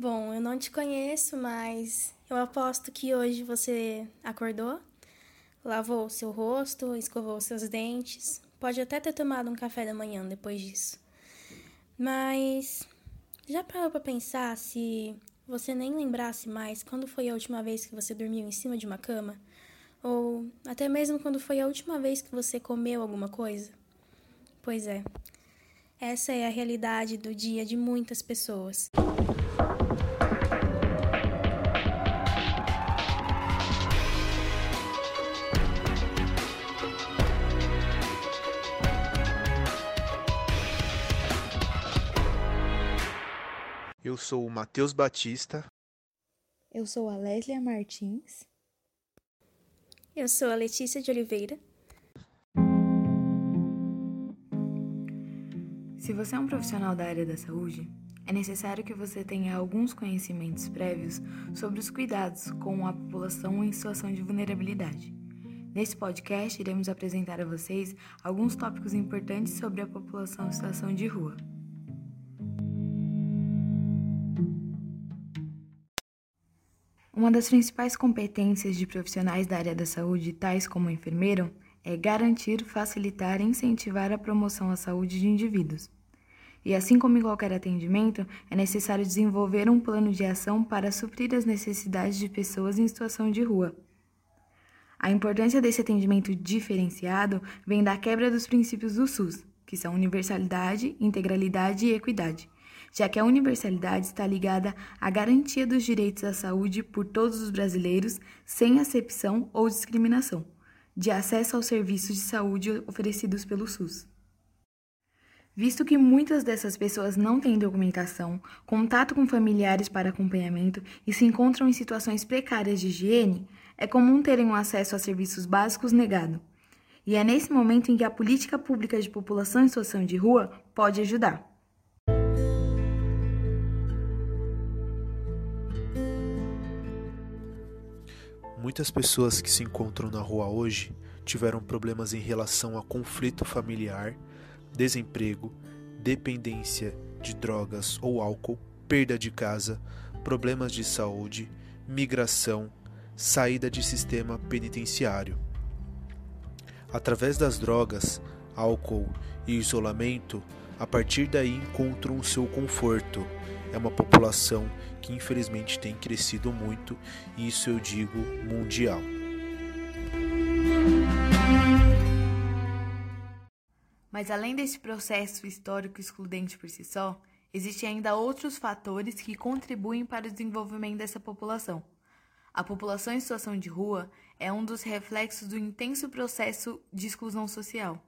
Bom, eu não te conheço, mas eu aposto que hoje você acordou, lavou seu rosto, escovou seus dentes, pode até ter tomado um café da manhã depois disso. Mas já parou para pensar se você nem lembrasse mais quando foi a última vez que você dormiu em cima de uma cama? Ou até mesmo quando foi a última vez que você comeu alguma coisa? Pois é, essa é a realidade do dia de muitas pessoas. Eu sou o Matheus Batista. Eu sou a Leslia Martins. Eu sou a Letícia de Oliveira. Se você é um profissional da área da saúde, é necessário que você tenha alguns conhecimentos prévios sobre os cuidados com a população em situação de vulnerabilidade. Nesse podcast, iremos apresentar a vocês alguns tópicos importantes sobre a população em situação de rua. Uma das principais competências de profissionais da área da saúde, tais como o enfermeiro, é garantir, facilitar e incentivar a promoção à saúde de indivíduos. E assim como em qualquer atendimento, é necessário desenvolver um plano de ação para suprir as necessidades de pessoas em situação de rua. A importância desse atendimento diferenciado vem da quebra dos princípios do SUS, que são universalidade, integralidade e equidade já que a universalidade está ligada à garantia dos direitos à saúde por todos os brasileiros, sem acepção ou discriminação, de acesso aos serviços de saúde oferecidos pelo SUS. Visto que muitas dessas pessoas não têm documentação, contato com familiares para acompanhamento e se encontram em situações precárias de higiene, é comum terem um acesso a serviços básicos negado. E é nesse momento em que a política pública de população em situação de rua pode ajudar. Muitas pessoas que se encontram na rua hoje tiveram problemas em relação a conflito familiar, desemprego, dependência de drogas ou álcool, perda de casa, problemas de saúde, migração, saída de sistema penitenciário. Através das drogas, álcool e isolamento, a partir daí encontram o seu conforto. É uma população que infelizmente tem crescido muito, e isso eu digo mundial. Mas além desse processo histórico excludente por si só, existem ainda outros fatores que contribuem para o desenvolvimento dessa população. A população em situação de rua é um dos reflexos do intenso processo de exclusão social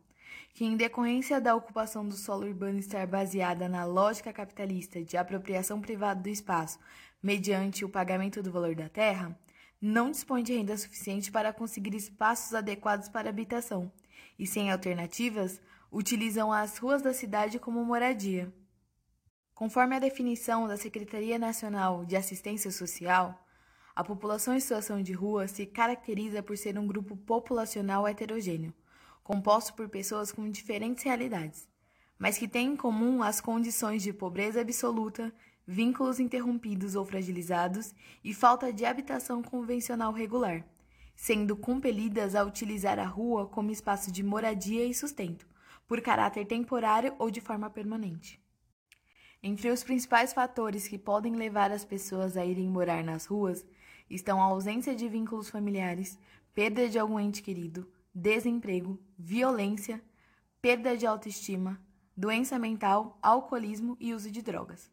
que, em decorrência da ocupação do solo urbano estar baseada na lógica capitalista de apropriação privada do espaço mediante o pagamento do valor da terra, não dispõe de renda suficiente para conseguir espaços adequados para habitação e, sem alternativas, utilizam as ruas da cidade como moradia. Conforme a definição da Secretaria Nacional de Assistência Social, a população em situação de rua se caracteriza por ser um grupo populacional heterogêneo, composto por pessoas com diferentes realidades, mas que têm em comum as condições de pobreza absoluta, vínculos interrompidos ou fragilizados e falta de habitação convencional regular, sendo compelidas a utilizar a rua como espaço de moradia e sustento, por caráter temporário ou de forma permanente. Entre os principais fatores que podem levar as pessoas a irem morar nas ruas estão a ausência de vínculos familiares, perda de algum ente querido, desemprego, violência, perda de autoestima, doença mental, alcoolismo e uso de drogas.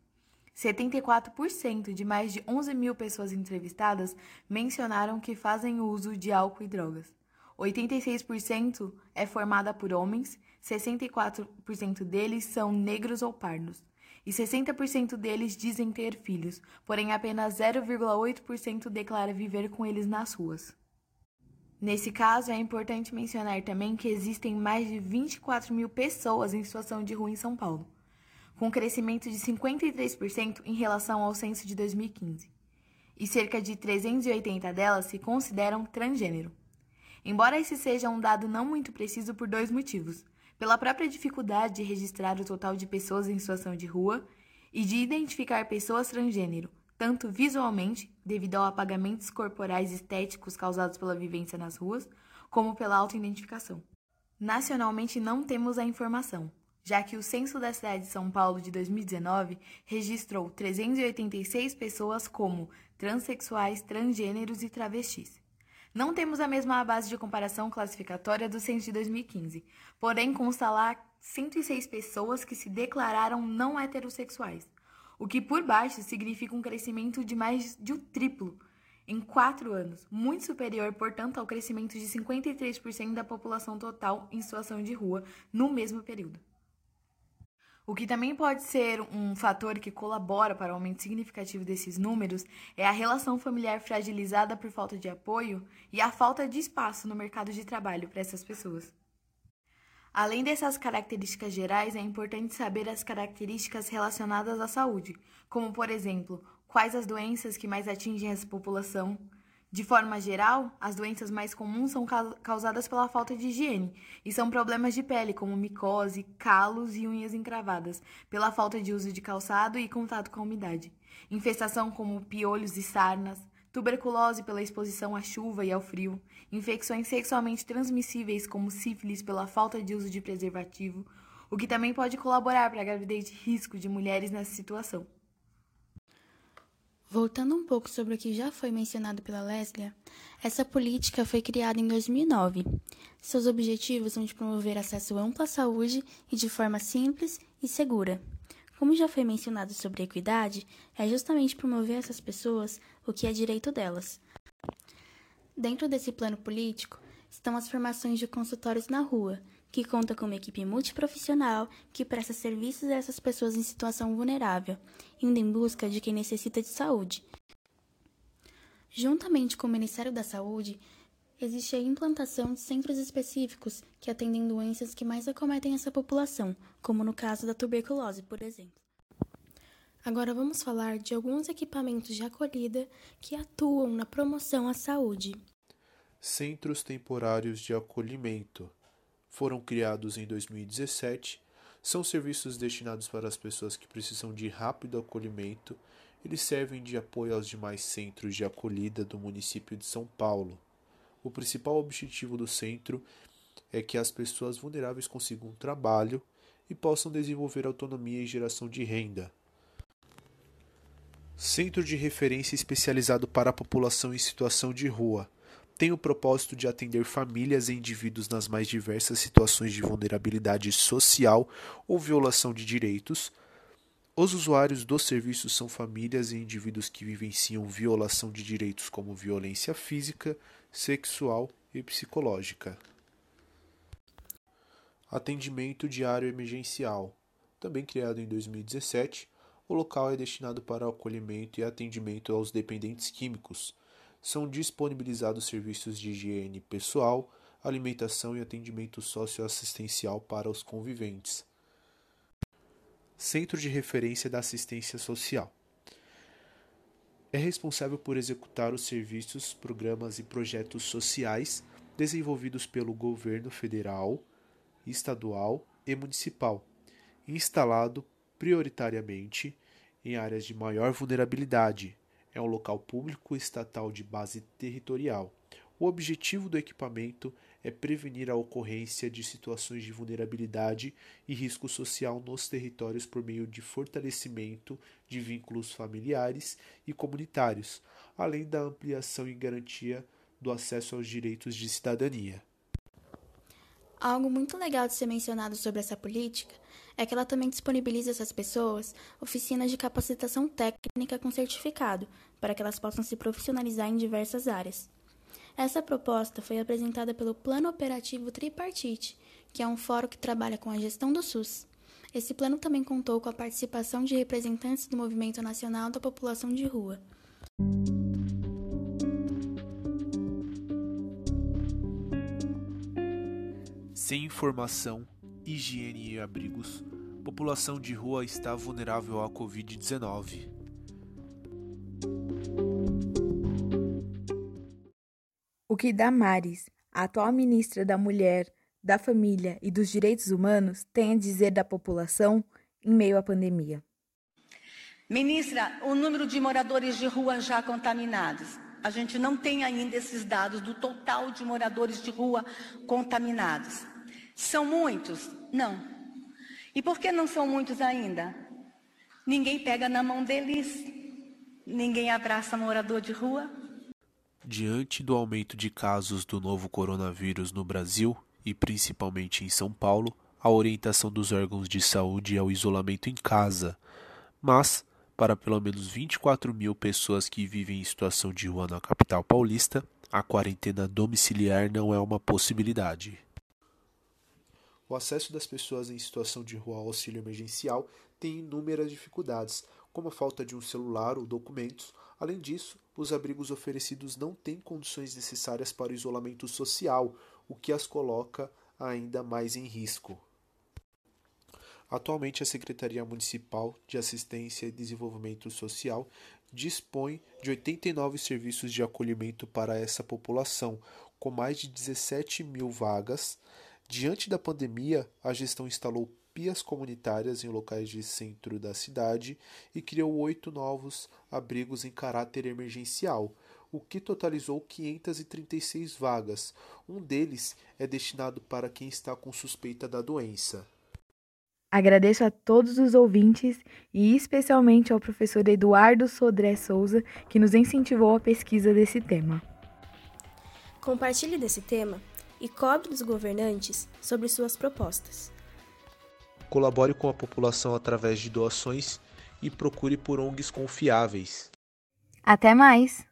74% de mais de 11 mil pessoas entrevistadas mencionaram que fazem uso de álcool e drogas. 86% é formada por homens, 64% deles são negros ou pardos, e 60% deles dizem ter filhos, porém apenas 0,8% declara viver com eles nas ruas. Nesse caso, é importante mencionar também que existem mais de 24 mil pessoas em situação de rua em São Paulo, com crescimento de 53% em relação ao censo de 2015, e cerca de 380 delas se consideram transgênero. Embora esse seja um dado não muito preciso por dois motivos: pela própria dificuldade de registrar o total de pessoas em situação de rua e de identificar pessoas transgênero, tanto visualmente, devido ao apagamentos corporais estéticos causados pela vivência nas ruas, como pela autoidentificação. Nacionalmente não temos a informação, já que o censo da cidade de São Paulo de 2019 registrou 386 pessoas como transexuais, transgêneros e travestis. Não temos a mesma base de comparação classificatória do censo de 2015, porém consta lá 106 pessoas que se declararam não heterossexuais, o que por baixo significa um crescimento de mais de um triplo em quatro anos, muito superior, portanto, ao crescimento de 53% da população total em situação de rua no mesmo período. O que também pode ser um fator que colabora para o aumento significativo desses números é a relação familiar fragilizada por falta de apoio e a falta de espaço no mercado de trabalho para essas pessoas. Além dessas características gerais, é importante saber as características relacionadas à saúde, como, por exemplo, quais as doenças que mais atingem essa população, de forma geral, as doenças mais comuns são causadas pela falta de higiene e são problemas de pele, como micose, calos e unhas encravadas, pela falta de uso de calçado e contato com a umidade. Infestação como piolhos e sarnas, tuberculose pela exposição à chuva e ao frio, infecções sexualmente transmissíveis como sífilis pela falta de uso de preservativo, o que também pode colaborar para a gravidez de risco de mulheres nessa situação. Voltando um pouco sobre o que já foi mencionado pela Leslie, essa política foi criada em 2009. Seus objetivos são de promover acesso amplo à saúde e de forma simples e segura. Como já foi mencionado sobre equidade, é justamente promover essas pessoas o que é direito delas. Dentro desse plano político estão as formações de consultórios na rua, que conta com uma equipe multiprofissional que presta serviços a essas pessoas em situação vulnerável, indo em busca de quem necessita de saúde. Juntamente com o Ministério da Saúde, existe a implantação de centros específicos que atendem doenças que mais acometem essa população, como no caso da tuberculose, por exemplo. Agora vamos falar de alguns equipamentos de acolhida que atuam na promoção à saúde. Centros temporários de acolhimento foram criados em 2017, são serviços destinados para as pessoas que precisam de rápido acolhimento. Eles servem de apoio aos demais centros de acolhida do município de São Paulo. O principal objetivo do centro é que as pessoas vulneráveis consigam um trabalho e possam desenvolver autonomia e geração de renda. Centro de referência especializado para a população em situação de rua tem o propósito de atender famílias e indivíduos nas mais diversas situações de vulnerabilidade social ou violação de direitos. Os usuários dos serviços são famílias e indivíduos que vivenciam violação de direitos como violência física, sexual e psicológica. Atendimento diário emergencial. Também criado em 2017, o local é destinado para acolhimento e atendimento aos dependentes químicos são disponibilizados serviços de higiene pessoal, alimentação e atendimento socioassistencial para os conviventes. Centro de Referência da Assistência Social é responsável por executar os serviços, programas e projetos sociais desenvolvidos pelo governo federal, estadual e municipal, instalado prioritariamente em áreas de maior vulnerabilidade, é um local público estatal de base territorial. O objetivo do equipamento é prevenir a ocorrência de situações de vulnerabilidade e risco social nos territórios por meio de fortalecimento de vínculos familiares e comunitários, além da ampliação e garantia do acesso aos direitos de cidadania. Algo muito legal de ser mencionado sobre essa política é que ela também disponibiliza essas pessoas oficinas de capacitação técnica com certificado, para que elas possam se profissionalizar em diversas áreas. Essa proposta foi apresentada pelo Plano Operativo Tripartite, que é um fórum que trabalha com a gestão do SUS. Esse plano também contou com a participação de representantes do Movimento Nacional da População de Rua. Sem informação, higiene e abrigos, população de rua está vulnerável à Covid-19. O que Damares, a atual ministra da Mulher, da Família e dos Direitos Humanos, tem a dizer da população em meio à pandemia? Ministra, o número de moradores de rua já contaminados. A gente não tem ainda esses dados do total de moradores de rua contaminados. São muitos? Não. E por que não são muitos ainda? Ninguém pega na mão deles, ninguém abraça morador de rua. Diante do aumento de casos do novo coronavírus no Brasil e principalmente em São Paulo, a orientação dos órgãos de saúde é o isolamento em casa. Mas para pelo menos 24 mil pessoas que vivem em situação de rua na capital paulista, a quarentena domiciliar não é uma possibilidade. O acesso das pessoas em situação de rua ao auxílio emergencial tem inúmeras dificuldades, como a falta de um celular ou documentos. Além disso, os abrigos oferecidos não têm condições necessárias para o isolamento social, o que as coloca ainda mais em risco. Atualmente, a Secretaria Municipal de Assistência e Desenvolvimento Social dispõe de 89 serviços de acolhimento para essa população, com mais de 17 mil vagas. Diante da pandemia, a gestão instalou pias comunitárias em locais de centro da cidade e criou oito novos abrigos em caráter emergencial, o que totalizou 536 vagas. Um deles é destinado para quem está com suspeita da doença. Agradeço a todos os ouvintes e especialmente ao professor Eduardo Sodré Souza, que nos incentivou a pesquisa desse tema. Compartilhe desse tema e cobre dos governantes sobre suas propostas. Colabore com a população através de doações e procure por ONGs confiáveis. Até mais!